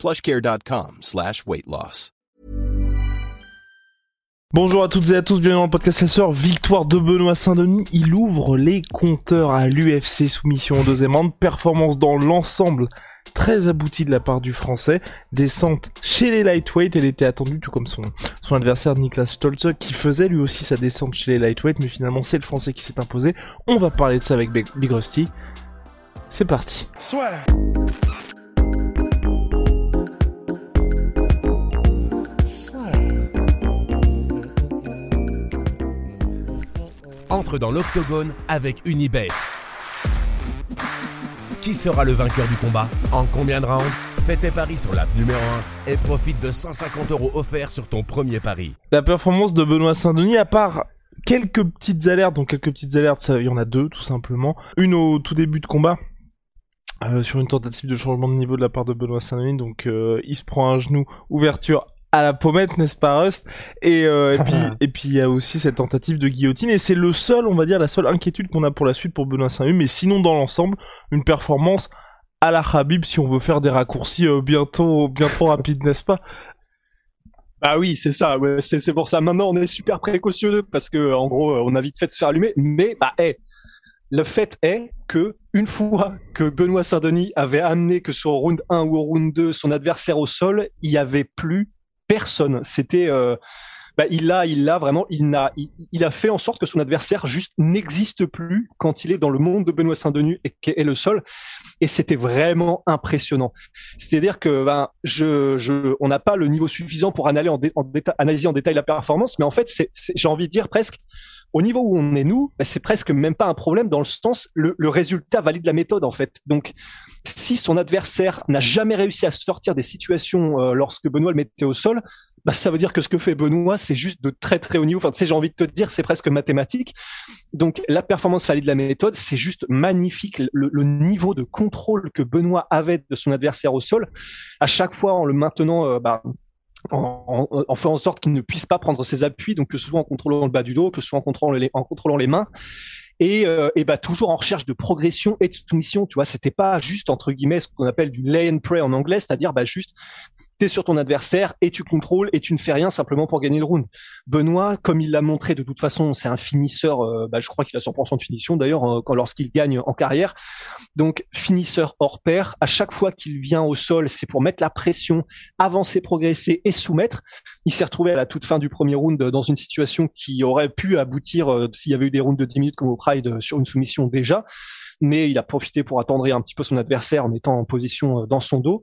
plushcare.com slash weight loss. Bonjour à toutes et à tous, bienvenue dans le podcast Sœur. Victoire de Benoît Saint-Denis, il ouvre les compteurs à l'UFC soumission en deuxième round. Performance dans l'ensemble très aboutie de la part du français. Descente chez les lightweight, elle était attendue tout comme son, son adversaire Niklas Stolze qui faisait lui aussi sa descente chez les lightweight, mais finalement c'est le français qui s'est imposé. On va parler de ça avec Big Rusty. C'est parti. Soit. Entre dans l'octogone avec Unibet. Qui sera le vainqueur du combat En combien de rounds Fais tes paris sur l'app numéro 1 et profite de 150 euros offerts sur ton premier pari. La performance de Benoît Saint-Denis, à part quelques petites alertes, donc quelques petites alertes, il y en a deux tout simplement. Une au tout début de combat, euh, sur une tentative de changement de niveau de la part de Benoît Saint-Denis, donc euh, il se prend un genou, ouverture à la pommette, n'est-ce pas Rust? Et, euh, et puis et puis il y a aussi cette tentative de guillotine et c'est le seul, on va dire, la seule inquiétude qu'on a pour la suite pour Benoît Saint-Denis, mais sinon dans l'ensemble, une performance à la Habib si on veut faire des raccourcis bientôt bientôt rapides, n'est-ce pas? Ah oui, c'est ça. Ouais, c'est pour ça. Maintenant, on est super précautionneux parce que, en gros, on a vite fait de se faire allumer. Mais, bah, hey, le fait est que une fois que Benoît Saint-Denis avait amené que sur round 1 ou au round 2 son adversaire au sol, il y avait plus personne. C'était euh, bah, il l'a, il vraiment, il a, il, a fait en sorte que son adversaire juste n'existe plus quand il est dans le monde de Benoît Saint-Denis et est le sol. Et c'était vraiment impressionnant. C'est-à-dire que ben, je, on n'a pas le niveau suffisant pour analyser en, en, analyser en détail la performance, mais en fait, j'ai envie de dire presque au niveau où on est nous, bah, c'est presque même pas un problème dans le sens le, le, résultat valide la méthode en fait. Donc si son adversaire n'a jamais réussi à sortir des situations euh, lorsque Benoît le mettait au sol, bah, ça veut dire que ce que fait Benoît, c'est juste de très très haut niveau. Enfin, tu sais, j'ai envie de te dire, c'est presque mathématique. Donc, la performance valide la méthode, c'est juste magnifique. Le, le, niveau de contrôle que Benoît avait de son adversaire au sol, à chaque fois en le maintenant, euh, bah, en, en, en, faisant en sorte qu'il ne puisse pas prendre ses appuis, donc que ce soit en contrôlant le bas du dos, que ce soit en contrôlant les, en contrôlant les mains, et, euh, bah, toujours en recherche de progression et de soumission. Tu vois, c'était pas juste entre guillemets ce qu'on appelle du lay and pray en anglais, c'est-à-dire bah, juste t'es sur ton adversaire et tu contrôles et tu ne fais rien simplement pour gagner le round. Benoît, comme il l'a montré de toute façon, c'est un finisseur. Euh, bah, je crois qu'il a 100% de finition d'ailleurs lorsqu'il gagne en carrière. Donc finisseur hors pair. À chaque fois qu'il vient au sol, c'est pour mettre la pression, avancer, progresser et soumettre. Il s'est retrouvé à la toute fin du premier round dans une situation qui aurait pu aboutir euh, s'il y avait eu des rounds de 10 minutes comme au Pride sur une soumission déjà mais il a profité pour attendrir un petit peu son adversaire en étant en position dans son dos.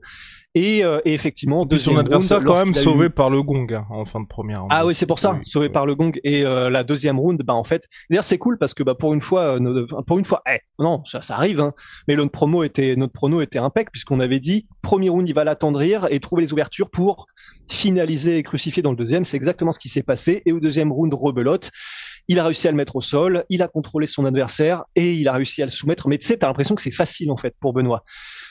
Et, euh, et effectivement, de son adversaire quand même sauvé eu... par le gong hein, en fin de première. Ah oui, c'est pour ça, oui, sauvé oui. par le gong. Et euh, la deuxième round, bah en fait, d'ailleurs c'est cool parce que bah pour une fois, euh, pour une fois, eh, non, ça, ça arrive, hein, mais notre promo était, notre prono était impec puisqu'on avait dit premier round il va l'attendrir et trouver les ouvertures pour finaliser et crucifier dans le deuxième. C'est exactement ce qui s'est passé. Et au deuxième round, rebelote. Il a réussi à le mettre au sol, il a contrôlé son adversaire et il a réussi à le soumettre. Mais tu sais, t'as l'impression que c'est facile en fait pour Benoît.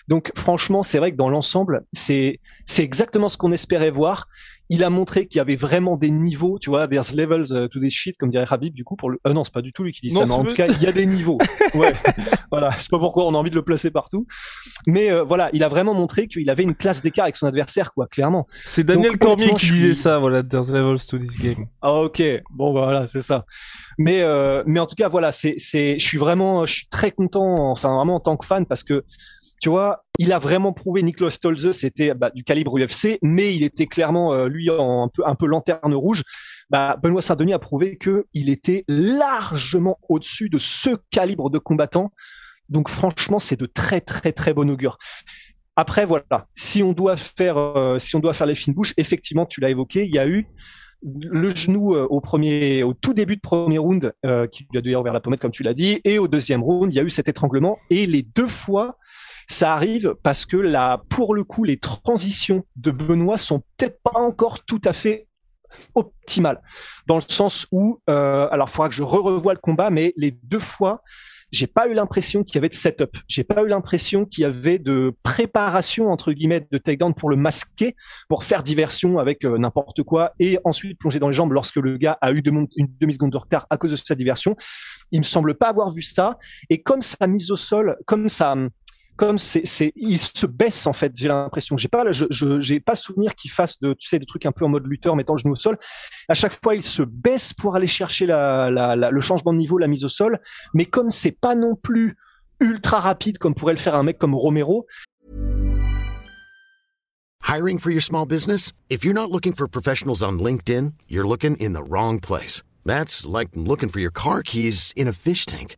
Donc franchement, c'est vrai que dans l'ensemble, c'est c'est exactement ce qu'on espérait voir. Il a montré qu'il y avait vraiment des niveaux, tu vois, there's levels uh, to this shit, comme dirait Habib, du coup, pour le, euh, non, c'est pas du tout lui qui dit non, ça, mais en tout cas, il y a des niveaux. ouais. voilà. Je sais pas pourquoi on a envie de le placer partout. Mais, euh, voilà, il a vraiment montré qu'il avait une classe d'écart avec son adversaire, quoi, clairement. C'est Daniel Donc, Cormier qui disait ça, voilà, there's levels to this game. Ah, ok. Bon, bah, voilà, c'est ça. Mais, euh, mais en tout cas, voilà, c'est, c'est, je suis vraiment, je suis très content, enfin, vraiment en tant que fan, parce que, tu vois, il a vraiment prouvé Niklas Stolze, c'était bah, du calibre UFC, mais il était clairement euh, lui en un peu un peu lanterne rouge. Bah, Benoît Saint-Denis a prouvé que il était largement au-dessus de ce calibre de combattant. Donc franchement, c'est de très très très bon augure. Après voilà, si on doit faire euh, si on doit faire les fines bouches, effectivement, tu l'as évoqué, il y a eu le genou euh, au premier, au tout début de premier round, euh, qui lui a d'ailleurs ouvert la pommette comme tu l'as dit, et au deuxième round, il y a eu cet étranglement. Et les deux fois, ça arrive parce que là, pour le coup, les transitions de Benoît sont peut-être pas encore tout à fait optimales, dans le sens où, euh, alors, il faudra que je re-revoie le combat, mais les deux fois, j'ai pas eu l'impression qu'il y avait de setup. J'ai pas eu l'impression qu'il y avait de préparation entre guillemets de takedown pour le masquer, pour faire diversion avec euh, n'importe quoi et ensuite plonger dans les jambes lorsque le gars a eu une demi seconde de retard à cause de cette diversion. Il me semble pas avoir vu ça. Et comme sa mise au sol, comme ça comme c'est, c'est, il se baisse en fait. J'ai l'impression. J'ai pas, je, je, j'ai pas souvenir qu'il fasse de, tu sais, des trucs un peu en mode lutteur, mettant le genou au sol. À chaque fois, il se baisse pour aller chercher la, la, la, le changement de niveau, la mise au sol. Mais comme c'est pas non plus ultra rapide comme pourrait le faire un mec comme Romero. Hiring for your small business? If you're not looking for professionals on LinkedIn, you're looking in the wrong place. That's like looking for your car keys in a fish tank.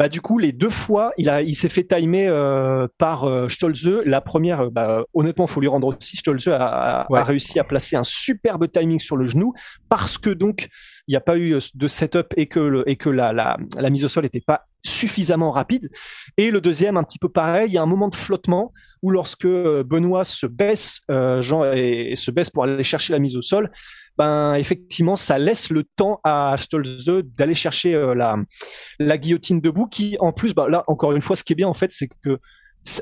Bah, du coup, les deux fois, il, a, il s'est fait timer euh, par euh, Stolze. La première, euh, bah, honnêtement, faut lui rendre aussi. Stolze a, a, réussi à placer un superbe timing sur le genou parce que donc il n'y a pas eu de setup et que, le, et que la, la, la mise au sol n'était pas suffisamment rapide. Et le deuxième, un petit peu pareil, il y a un moment de flottement où lorsque Benoît se baisse, euh, Jean, et, et, se baisse pour aller chercher la mise au sol, ben effectivement, ça laisse le temps à Stolze d'aller chercher euh, la, la guillotine debout, qui en plus, bah, là encore une fois, ce qui est bien en fait, c'est que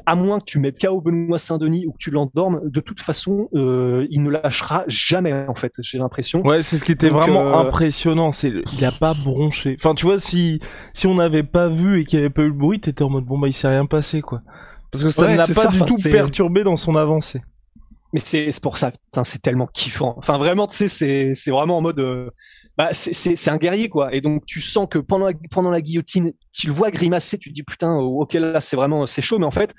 à moins que tu mettes KO Benoît Saint-Denis ou que tu l'endormes, de toute façon, euh, il ne lâchera jamais, en fait, j'ai l'impression. Ouais, c'est ce qui était Donc, vraiment euh... impressionnant, c'est il a pas bronché. Enfin, tu vois, si si on n'avait pas vu et qu'il n'y avait pas eu le bruit, t'étais en mode bon bah il s'est rien passé quoi. Parce que ça Ouais, ne l'a pas ça, du tout perturbé dans son avancée. Mais c'est pour ça, c'est tellement kiffant. Enfin, vraiment, tu sais, c'est vraiment en mode, euh, bah, c'est un guerrier quoi. Et donc tu sens que pendant la, pendant la guillotine, tu le vois grimacer, tu te dis putain, ok là c'est vraiment c'est chaud, mais en fait.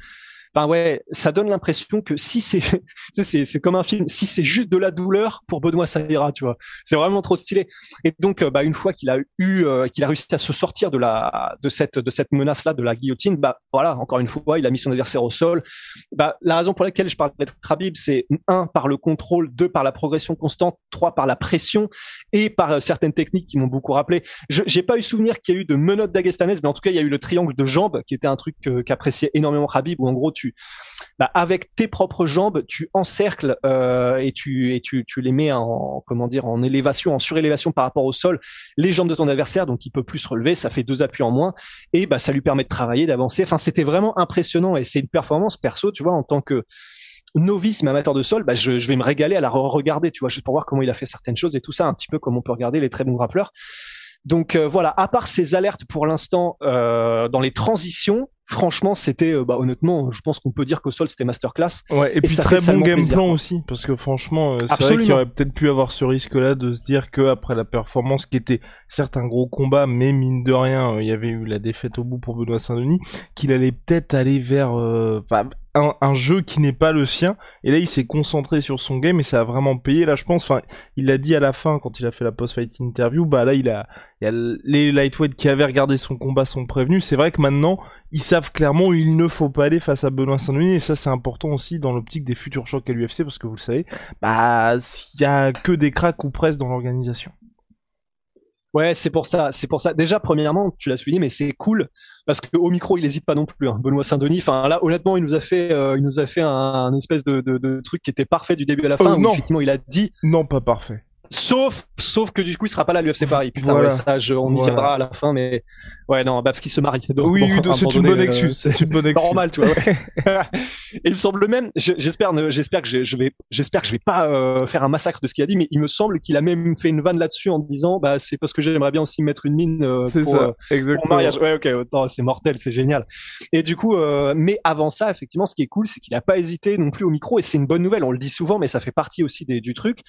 Enfin ouais, ça donne l'impression que si c'est, c'est comme un film. Si c'est juste de la douleur pour Benoît, ça ira, tu vois. C'est vraiment trop stylé. Et donc, euh, bah une fois qu'il a eu, euh, qu'il a réussi à se sortir de la, de cette, de cette menace là, de la guillotine, bah voilà, encore une fois, il a mis son adversaire au sol. Bah la raison pour laquelle je parle d'être Khabib, c'est un par le contrôle, deux par la progression constante, trois par la pression et par euh, certaines techniques qui m'ont beaucoup rappelé. Je j'ai pas eu souvenir qu'il y a eu de menottes d'Agestanes, mais en tout cas il y a eu le triangle de jambes qui était un truc qu'appréciait énormément Khabib, où en gros bah, avec tes propres jambes, tu encercles euh, et tu les mets en élévation, en surélévation par rapport au sol, les jambes de ton adversaire, donc il peut plus se relever, ça fait deux appuis en moins et bah ça lui permet de travailler, d'avancer. Enfin c'était vraiment impressionnant et c'est une performance perso, tu vois, en tant que novice mais amateur de sol, bah, je, je vais me régaler à la regarder, tu vois, juste pour voir comment il a fait certaines choses et tout ça, un petit peu comme on peut regarder les très bons grappleurs. Donc euh, voilà, à part ces alertes pour l'instant euh, dans les transitions, franchement, c'était euh, bah, honnêtement, je pense qu'on peut dire qu'au sol c'était masterclass. Ouais, et, puis ça très bon game plaisir, plan quoi. aussi, parce que franchement, euh, c'est vrai qu'il aurait peut-être pu avoir ce risque-là de se dire que après la performance qui était certes un gros combat, mais mine de rien, euh, il y avait eu la défaite au bout pour Benoît Saint-Denis, qu'il allait peut-être aller vers euh, un, jeu qui n'est pas le sien. Et là, il s'est concentré sur son game et ça a vraiment payé. Là, je pense, enfin, il l'a dit à la fin quand il a fait la post-fight interview. Bah là, il a, il a les lightweight qui avaient regardé son combat sont prévenus. C'est vrai que maintenant, ils savent clairement il ne faut pas aller face à Benoît Saint-Denis et ça c'est important aussi dans l'optique des futurs chocs à l'UFC parce que vous le savez, bah il y a que des cracks ou presque dans l'organisation. Ouais, c'est pour ça, c'est pour ça. Déjà, premièrement, tu l'as souligné, mais c'est cool parce que au micro, il hésite pas non plus. hein. Benoît Saint-Denis, enfin là, honnêtement, il nous a fait, euh, il nous a fait un, un espèce de, de, de truc qui était parfait du début à la fin. Euh, où non. effectivement, il a dit, Non, pas parfait. Sauf, sauf que du coup, il sera pas là à l'UFC Paris. Putain, Voilà. ouais, ça, je- on y viendra à la fin, mais ouais, non, bah, parce qu'il se marie. Donc, oui, bon, c'est une bonne euh, excuse. c'est- une bonne excuse. normal, tu vois. ouais. Et il me semble même, je- j'espère, j'espère que je, vais, j'espère que je vais pas euh, faire un massacre de ce qu'il a dit, mais il me semble qu'il a même fait une vanne là-dessus en disant, bah c'est parce que j'aimerais bien aussi mettre une mine euh, pour, ça, euh, pour mariage. Ouais, ok, c'est mortel, c'est génial. Et du coup, mais avant ça, effectivement, ce qui est cool, c'est qu'il a pas hésité non plus au micro, et c'est une bonne nouvelle. On le dit souvent, mais ça fait partie aussi des, du truc.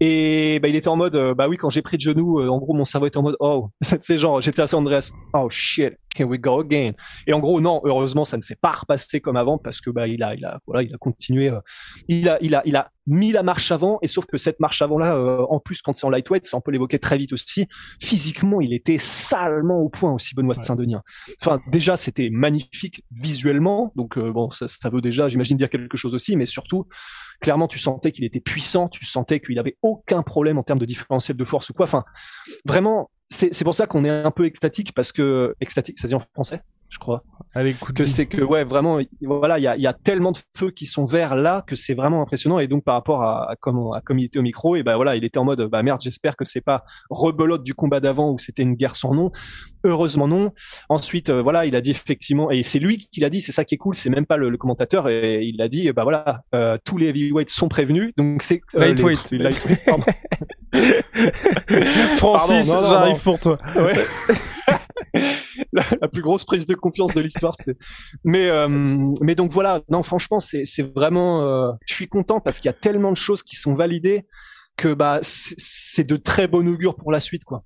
Et bah, il était en mode, euh, bah oui, quand j'ai pris de genoux, euh, en gros, mon cerveau était en mode, oh, c'est genre, j'étais à San Andreas, oh shit, here we go again. Et en gros, non, heureusement, ça ne s'est pas repassé comme avant parce que bah il a, il a, voilà, il a continué, euh, il a, il a, il a mis la marche avant. Et sauf que cette marche avant là, euh, en plus quand c'est en lightweight, ça on peut l'évoquer très vite aussi. Physiquement, il était salement au point aussi, Benoît Saint-Denis. Enfin, déjà, c'était magnifique visuellement. Donc euh, bon, ça, ça veut déjà, j'imagine dire quelque chose aussi, mais surtout, clairement, tu sentais qu'il était puissant, tu sentais qu'il avait aucun problème en termes de différentiel de force ou quoi. Enfin, vraiment, c'est pour ça qu'on est un peu extatique parce que extatique, ça dit en français je crois. que c'est que ouais vraiment voilà il y a, y a, tellement de feux qui sont verts là que c'est vraiment impressionnant. Et donc par rapport à, à, comment à comme il était au micro et ben voilà il était en mode bah merde j'espère que c'est pas rebelote du combat d'avant où c'était une guerre sans nom. Heureusement non. Ensuite euh, voilà il a dit effectivement et c'est lui qui l'a dit c'est ça qui est cool c'est même pas le, commentateur et il a dit bah voilà euh, tous les heavyweights sont prévenus donc c'est euh, lightweight, Francis j'arrive pour toi. Ouais. la, plus grosse prise de confiance de l'histoire. Mais euh, mais donc voilà, non franchement c'est c'est vraiment, euh, je suis content parce qu'il y a tellement de choses qui sont validées que bah c'est de très bon augure pour la suite quoi.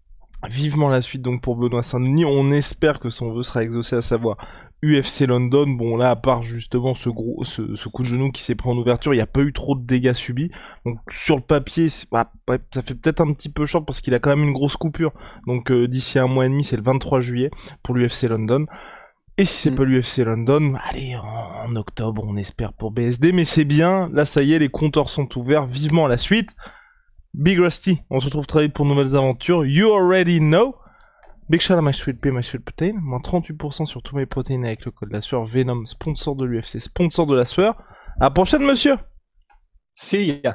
Vivement la suite donc pour Benoît Saint-Denis. On espère que son vœu sera exaucé, à savoir UFC London. Bon là, à part justement ce gros, ce, coup de genou qui s'est pris en ouverture, il n'y a pas eu trop de dégâts subis. Donc sur le papier, bah, ça fait peut-être un petit peu short parce qu'il a quand même une grosse coupure. Donc euh, d'ici un mois et demi, c'est le 23 juillet pour l'UFC London. Et si c'est mm. pas l'UFC London, allez, en, octobre, on espère pour BSD. Mais c'est bien, là ça y est, les compteurs sont ouverts. Vivement la suite. Big Rusty, on se retrouve très vite pour de nouvelles aventures. You already know. Big shout out my sweet pea, my sweet protein. Moins 38% sur tous mes protéines avec le code la sueur. Venom, sponsor de l'UFC, sponsor de la sueur. À la prochaine, monsieur. See ya.